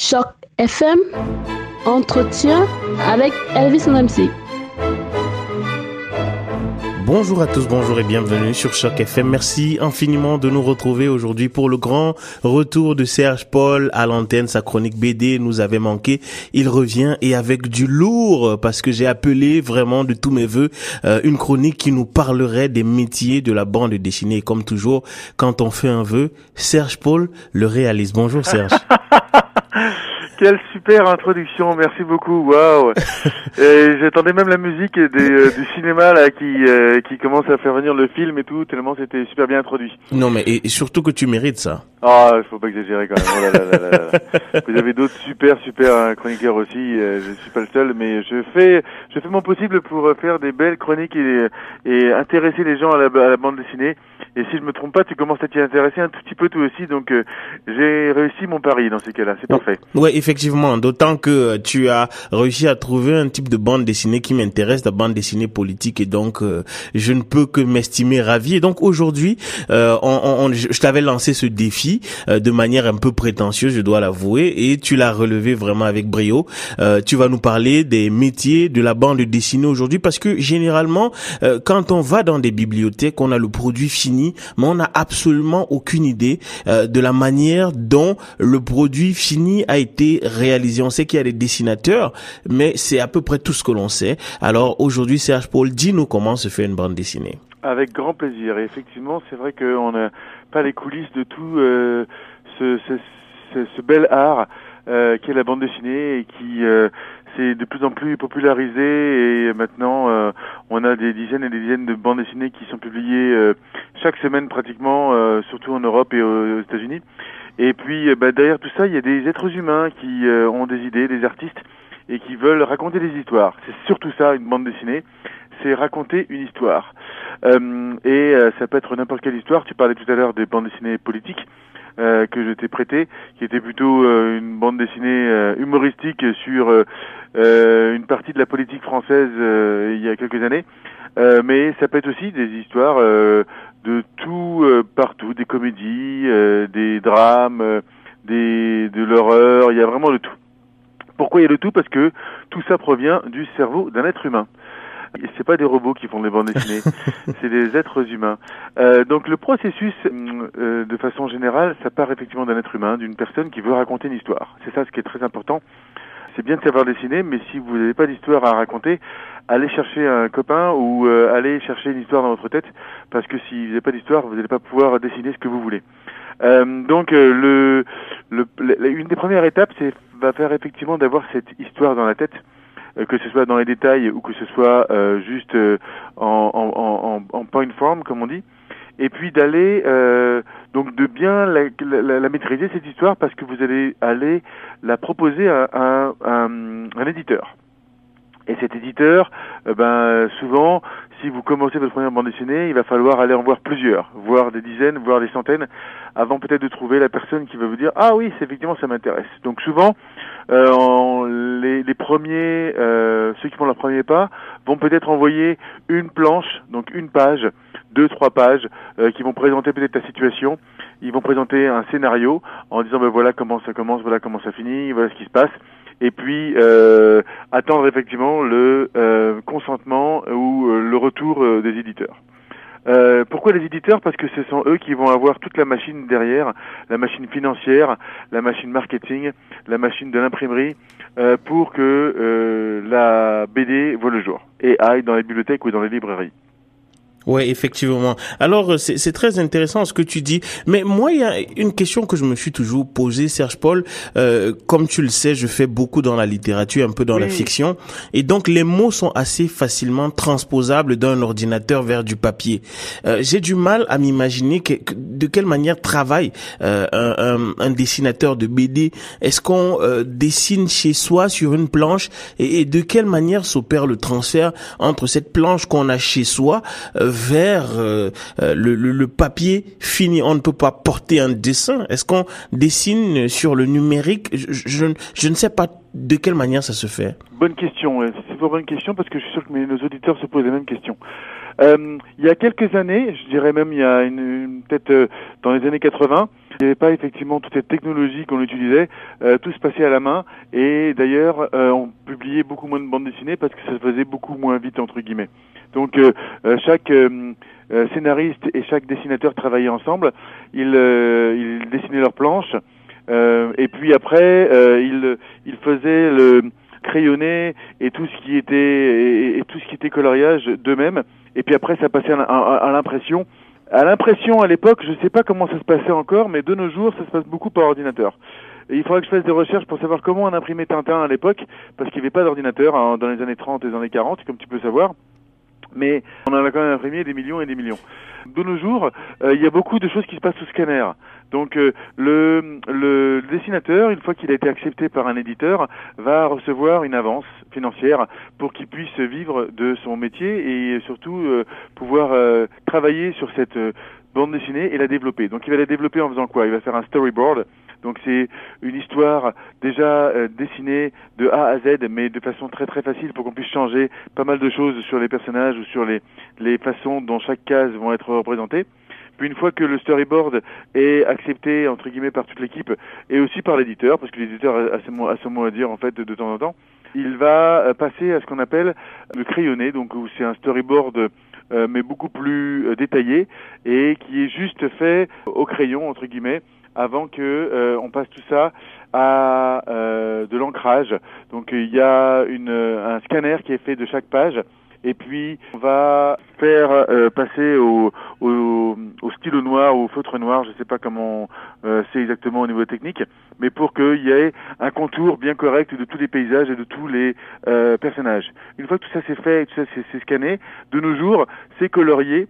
Choc FM, entretien avec Elvis MC. Bonjour à tous, bonjour et bienvenue sur Choc FM. Merci infiniment de nous retrouver aujourd'hui pour le grand retour de Serge Paul à l'antenne. Sa chronique BD nous avait manqué. Il revient et avec du lourd parce que j'ai appelé vraiment de tous mes voeux euh, une chronique qui nous parlerait des métiers de la bande dessinée. comme toujours, quand on fait un vœu, Serge Paul le réalise. Bonjour Serge. Quelle super introduction, merci beaucoup. Waouh. J'attendais même la musique des, euh, du cinéma là qui euh, qui commence à faire venir le film et tout tellement c'était super bien introduit. Non mais et, surtout que tu mérites ça. Ah, il faut pas exagérer quand même. Oh là là là là Vous avez d'autres super super euh, chroniqueurs aussi. je suis pas le seul, mais je fais je fais mon possible pour faire des belles chroniques et, et intéresser les gens à la, à la bande dessinée. Et si je me trompe pas, tu commences à t'y intéresser un tout petit peu toi aussi, donc j'ai réussi mon pari dans ces cas-là. C'est parfait. Ouais, effectivement, d'autant que euh, tu as réussi à trouver un type de bande dessinée qui m'intéresse, la bande dessinée politique, et donc euh, je ne peux que m'estimer ravi. Et donc aujourd'hui, euh, on, je t'avais lancé ce défi de manière un peu prétentieuse, je dois l'avouer, et tu l'as relevé vraiment avec brio. tu vas nous parler des métiers de la bande dessinée aujourd'hui, parce que généralement, quand on va dans des bibliothèques, on a le produit fini, mais on n'a absolument aucune idée de la manière dont le produit fini a été réalisé. On sait qu'il y a des dessinateurs, mais c'est à peu près tout ce que l'on sait. Alors aujourd'hui, Serge Paul, dis-nous comment se fait une bande dessinée. Avec grand plaisir. Et effectivement, c'est vrai qu'on n'a pas les coulisses de tout euh, ce, bel art euh, qui est la bande dessinée et qui euh, s'est de plus en plus popularisé et maintenant euh, on a des dizaines et des dizaines de bandes dessinées qui sont publiées chaque semaine pratiquement, surtout en Europe et aux États-Unis. Et puis euh, bah, derrière tout ça, il y a des êtres humains qui euh, ont des idées, des artistes, et qui veulent raconter des histoires. C'est surtout ça, une bande dessinée, c'est raconter une histoire. Euh, et ça peut être n'importe quelle histoire. Tu parlais tout à l'heure des bandes dessinées politiques. que je t'ai prêté, qui était plutôt une bande dessinée humoristique sur une partie de la politique française il y a quelques années. mais ça peut être aussi des histoires de tout euh, partout, des comédies, euh, des drames, euh, des de l'horreur, il y a vraiment de tout. Pourquoi il y a de tout? Parce que tout ça provient du cerveau d'un être humain. Et c'est pas des robots qui font les bandes dessinées, c'est des êtres humains. Euh, donc le processus, euh, de façon générale, ça part effectivement d'un être humain, d'une personne qui veut raconter une histoire. C'est ça ce qui est très important. C'est bien de savoir dessiner, mais si vous n'avez pas d'histoire à raconter, allez chercher un copain ou euh, allez chercher une histoire dans votre tête, parce que si vous n'avez pas d'histoire, vous n'allez pas pouvoir dessiner ce que vous voulez. Euh, donc euh, le, le, une des premières étapes, c'est va faire effectivement d'avoir cette histoire dans la tête, euh, que ce soit dans les détails ou que ce soit juste en, en, en, en, point form, comme on dit, et puis d'aller donc de bien la, la, maîtriser cette histoire parce que vous allez aller la proposer à, un éditeur. Et cet éditeur, euh, ben souvent, si vous commencez votre première bande dessinée, il va falloir aller en voir plusieurs, voir des dizaines, voire des centaines, avant peut-être de trouver la personne qui va vous dire ah oui, c'est effectivement ça m'intéresse. Donc souvent, euh, les, les, premiers, euh, ceux qui font leur premier pas, vont peut-être envoyer une planche, donc une page, deux trois pages, euh, qui vont présenter peut-être ta situation. Ils vont présenter un scénario en disant ben voilà comment ça commence, voilà comment ça finit, voilà ce qui se passe et puis euh, attendre effectivement le euh, consentement ou euh, le retour euh, des éditeurs. Euh, pourquoi les éditeurs? Parce que ce sont eux qui vont avoir toute la machine derrière, la machine financière, la machine marketing, la machine de l'imprimerie, euh, pour que la BD voit le jour et aille dans les bibliothèques ou dans les librairies. Oui, effectivement. Alors, euh, c'est très intéressant ce que tu dis. Mais moi, il y a une question que je me suis toujours posée, Serge Paul. Euh, comme tu le sais, je fais beaucoup dans la littérature, un peu dans la fiction. Et donc, les mots sont assez facilement transposables d'un ordinateur vers du papier. Euh, J'ai du mal à m'imaginer que, de quelle manière travaille euh, un, un, dessinateur de BD. Est-ce qu'on euh, dessine chez soi sur une planche? Et, et de quelle manière s'opère le transfert entre cette planche qu'on a chez soi euh, euh, le, le, papier fini. On ne peut pas porter un dessin. Est-ce qu'on dessine sur le numérique? Je, ne sais pas de quelle manière ça se fait. Bonne question. C'est une bonne question parce que je suis sûr que nos auditeurs se posent la même question. Euh, il y a quelques années, je dirais même il y a une, peut-être euh, dans les années 80, il n'y avait pas effectivement toute cette technologie qu'on utilisait. Euh, tout se passait à la main et d'ailleurs on publiait beaucoup moins de bandes dessinées parce que ça se faisait beaucoup moins vite entre guillemets. Donc chaque scénariste et chaque dessinateur travaillaient ensemble. Ils, ils dessinaient leurs planches. et puis après, ils, ils faisaient le, crayonné et tout ce qui était tout ce qui était coloriage d'eux-mêmes. Et puis après, ça passait à, l'impression. À l'impression, à l'époque, je ne sais pas comment ça se passait encore, mais de nos jours, ça se passe beaucoup par ordinateur. Il faudrait que je fasse des recherches pour savoir comment on imprimait Tintin à l'époque, parce qu'il n'y avait pas d'ordinateur hein, dans les années 30 et les années 40, comme tu peux savoir. Mais on en a quand même imprimé des millions et des millions. De nos jours, euh, il y a beaucoup de choses qui se passent sous scanner. Donc euh, le, le, dessinateur, une fois qu'il a été accepté par un éditeur, va recevoir une avance financière pour qu'il puisse vivre de son métier et surtout euh, pouvoir euh, travailler sur cette bande dessinée et la développer. Donc il va la développer en faisant quoi? Il va faire un storyboard. Donc c'est une histoire déjà dessinée de A à Z, mais de façon très très facile pour qu'on puisse changer pas mal de choses sur les personnages ou sur les, les façons dont chaque case vont être représentées. Puis une fois que le storyboard est accepté entre guillemets par toute l'équipe et aussi par l'éditeur, parce que l'éditeur a son mot, à dire en fait de temps en temps, il va euh, passer à ce qu'on appelle le crayonné, donc où c'est un storyboard euh, mais beaucoup plus euh, détaillé et qui est juste fait au crayon entre guillemets avant que on passe tout ça à de l'ancrage. Donc il y a une, un scanner qui est fait de chaque page et puis on va faire euh, passer au, au, au, stylo noir au feutre noir, je ne sais pas comment euh, c'est exactement au niveau technique, mais pour qu'il y ait un contour bien correct de tous les paysages et de tous les euh, personnages. Une fois que tout ça c'est fait, tout ça c'est scanné, de nos jours, c'est colorié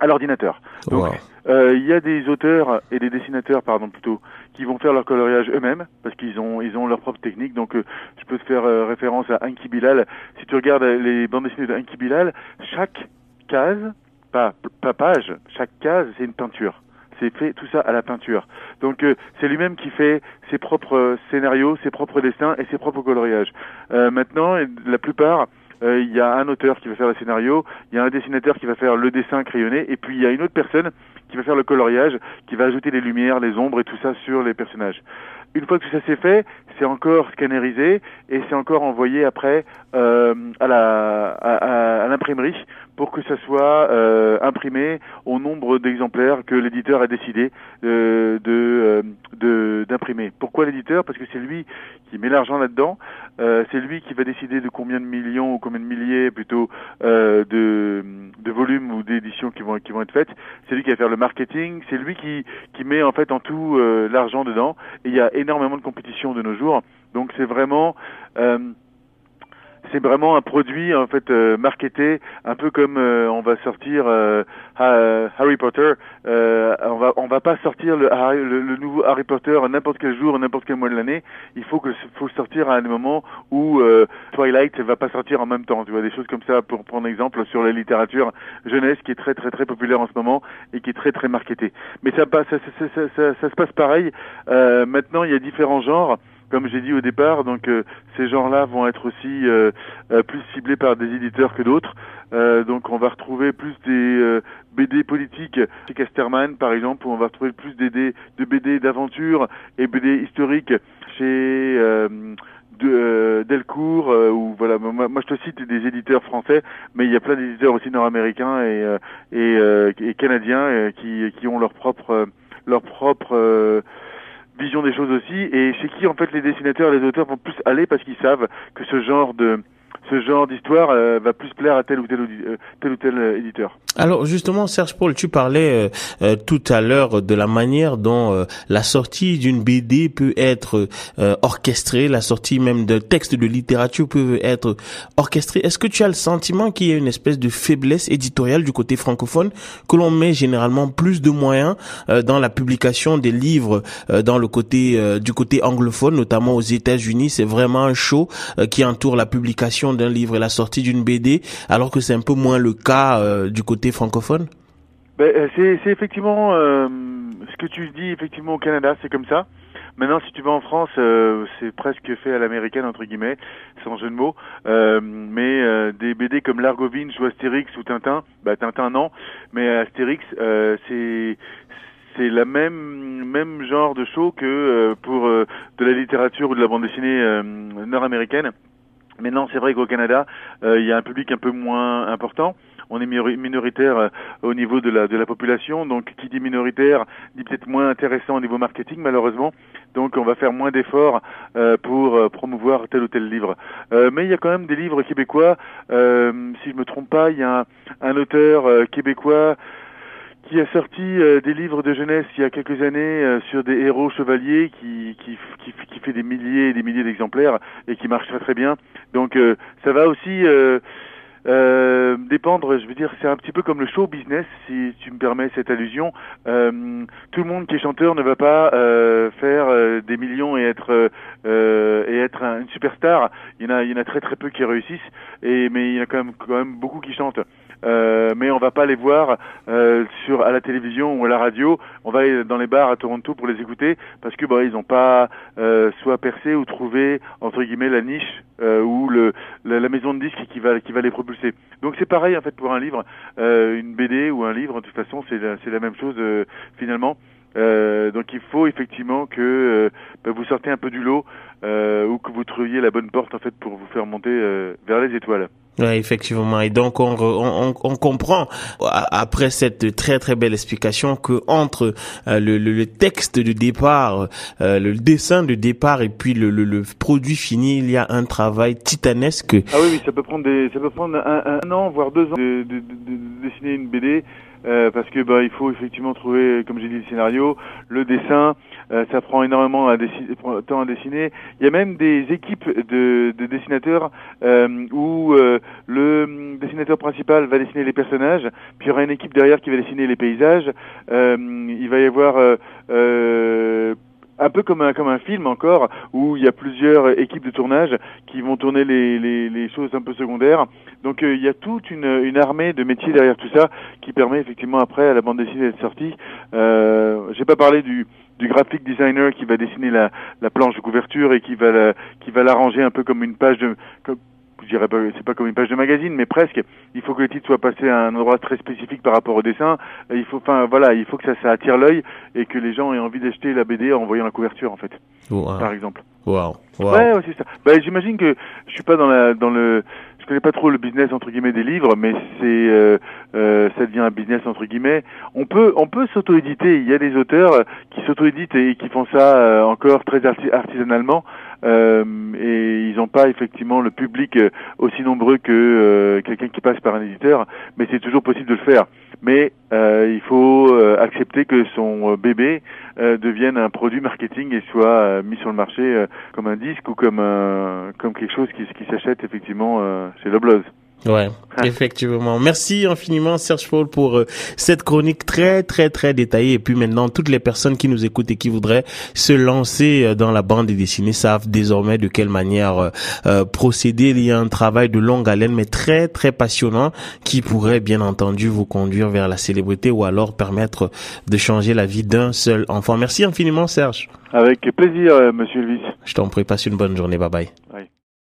à l'ordinateur. Donc, euh, il y a des auteurs et des dessinateurs, pardon, plutôt, qui vont faire leur coloriage eux-mêmes parce qu'ils ont ils ont leur propre technique. Donc, euh, je peux te faire euh, référence à Anki Bilal. Si tu regardes les bandes dessinées de Anki Bilal, chaque case, pas pas page, chaque case, c'est une peinture. C'est fait tout ça à la peinture. Donc c'est lui-même qui fait ses propres scénarios, ses propres dessins et ses propres coloriages. maintenant, la plupart euh, il y a un auteur qui va faire le scénario, il y a un dessinateur qui va faire le dessin crayonné, et puis il y a une autre personne qui va faire le coloriage, qui va ajouter les lumières, les ombres et tout ça sur les personnages. Une fois que ça c'est fait, c'est encore scannerisé et c'est encore envoyé après euh, à la à, à, l'imprimerie pour que ça soit euh, imprimé au nombre d'exemplaires que l'éditeur a décidé euh, de euh, d'imprimer. Pourquoi l'éditeur? Parce que c'est lui qui met l'argent là-dedans, euh, c'est lui qui va décider de combien de millions ou combien de milliers plutôt euh, de, de volumes ou d'éditions qui vont qui vont être faites. C'est lui qui va faire le marketing, c'est lui qui qui met en fait en tout l'argent dedans. Et il y a énormément de compétition de nos jours. Donc c'est vraiment euh, c'est vraiment un produit en fait euh, marketé un peu comme euh, on va sortir euh, Harry Potter. Euh, on va on va pas sortir le, le, nouveau Harry Potter n'importe quel jour n'importe quel mois de l'année. Il faut que faut sortir à un moment où Twilight va pas sortir en même temps tu vois des choses comme ça pour prendre exemple sur la littérature jeunesse qui est très très très populaire en ce moment et qui est très très marketée. Mais ça ça, ça, ça, ça se passe pareil. Maintenant il y a différents genres comme j'ai dit au départ, donc euh, ces gens-là vont être aussi euh, euh, plus ciblés par des éditeurs que d'autres. donc on va retrouver plus des BD politiques chez Casterman, par exemple, où on va retrouver plus des, de BD d'aventure et BD historiques chez de, Delcourt ou voilà moi, moi, je te cite des éditeurs français mais il y a plein d'éditeurs aussi nord-américains et et, et, canadiens qui qui ont leur propre leur propre vision des choses aussi, et chez qui en fait les dessinateurs et les auteurs vont plus aller parce qu'ils savent que ce genre de ce genre d'histoire euh, va plus plaire à tel ou tel, euh, tel ou tel euh, éditeur. Alors justement, Serge Paul, tu parlais tout à l'heure de la manière dont la sortie d'une BD peut être orchestrée, la sortie même d'un texte de littérature peut être orchestrée. Est-ce que tu as le sentiment qu'il y a une espèce de faiblesse éditoriale du côté francophone, que l'on met généralement plus de moyens dans la publication des livres dans le côté du côté anglophone, notamment aux États-Unis, c'est vraiment un show qui entoure la publication d'un livre et la sortie d'une BD, alors que c'est un peu moins le cas euh, du côté francophone? Ben, euh, c'est, effectivement euh, ce que tu dis effectivement au Canada, c'est comme ça. Maintenant, si tu vas en France, c'est presque fait à l'américaine entre guillemets, sans jeu de mots. Mais des BD comme Largovine ou Astérix ou Tintin, bah Tintin non, mais Astérix, c'est c'est la même même genre de show que pour de la littérature ou de la bande dessinée nord-américaine. Maintenant, c'est vrai qu'au Canada, il y a un public un peu moins important. On est minoritaire euh, au niveau de la, de la population, donc qui dit minoritaire dit peut-être moins intéressant au niveau marketing malheureusement, donc on va faire moins d'efforts euh, pour euh, promouvoir tel ou tel livre. mais il y a quand même des livres québécois, si je me trompe pas, il y a un, auteur québécois qui a sorti des livres de jeunesse il y a quelques années sur des héros chevaliers qui, qui, qui, qui, fait des milliers et des milliers d'exemplaires et qui marche très très bien. Donc ça va aussi euh, dépendre, je veux dire, c'est un petit peu comme le show business, si tu me permets cette allusion. Euh, tout le monde qui est chanteur ne va pas euh, faire euh, des millions et être euh, et être une superstar. Il y en a, il y en a très très peu qui réussissent, et mais il y en a quand même quand même beaucoup qui chantent. Euh, mais on va pas les voir euh, sur à la télévision ou à la radio. On va aller dans les bars à Toronto pour les écouter parce que bah, ils n'ont pas euh, soit percé ou trouvé entre guillemets la niche ou le la, maison de disques qui va qui va les propulser. Donc c'est pareil en fait pour un livre, une BD ou un livre. De toute façon, c'est c'est la même chose finalement. Euh, donc il faut effectivement que bah, vous sortez un peu du lot euh, ou que vous trouviez la bonne porte en fait pour vous faire monter vers les étoiles. Oui, effectivement. Et donc on, on, on, comprend après cette très très belle explication que entre euh, le, le, texte de départ, euh, le dessin de départ et puis le, le, produit fini, il y a un travail titanesque. Ah oui, oui ça peut prendre des, ça peut prendre un, un an voire deux ans de, de, de, de dessiner une BD. Euh, parce que bah, il faut effectivement trouver, comme j'ai dit, le scénario, le dessin. Euh, ça prend énormément de temps à dessiner. Il y a même des équipes de, de dessinateurs euh, où euh, le dessinateur principal va dessiner les personnages, puis il y aura une équipe derrière qui va dessiner les paysages. il va y avoir un peu comme un comme un film encore où il y a plusieurs équipes de tournage qui vont tourner les, les, les choses un peu secondaires. Donc euh, il y a toute une, une armée de métiers derrière tout ça qui permet effectivement après à la bande dessinée d'être sortie. Euh, J'ai pas parlé du du graphic designer qui va dessiner la, la planche de couverture et qui va la, qui va l'arranger un peu comme une page de comme, je dirais pas, c'est pas comme une page de magazine, mais presque. Il faut que le titre soit passé à un endroit très spécifique par rapport au dessin. Il faut, enfin, voilà, il faut que ça, ça attire l'œil et que les gens aient envie d'acheter la BD en voyant la couverture, en fait. Par exemple. Wow. wow. Ouais, c'est ça. Bah, j'imagine que je suis pas dans la, dans le, je connais pas trop le business entre guillemets des livres, mais c'est, euh, euh, ça devient un business entre guillemets. On peut, on peut s'auto-éditer. Il y a des auteurs qui s'auto-éditent et qui font ça euh, encore très artisanalement. Euh, et ils n'ont pas effectivement le public euh, aussi nombreux que euh, quelqu'un qui passe par un éditeur, mais c'est toujours possible de le faire. Mais il faut accepter que son bébé devienne un produit marketing et soit mis sur le marché comme un disque ou comme un, comme quelque chose qui, qui s'achète effectivement chez Loblaws. Ouais, effectivement. Merci infiniment Serge Paul pour euh, cette chronique très très très détaillée. Et puis maintenant, toutes les personnes qui nous écoutent et qui voudraient se lancer euh, dans la bande dessinée savent désormais de quelle manière euh, procéder. Il y a un travail de longue haleine, mais très très passionnant, qui pourrait bien entendu vous conduire vers la célébrité ou alors permettre de changer la vie d'un seul enfant. Merci infiniment Serge. Avec plaisir, Monsieur Elvis. Je t'en prie, passe une bonne journée. Bye bye.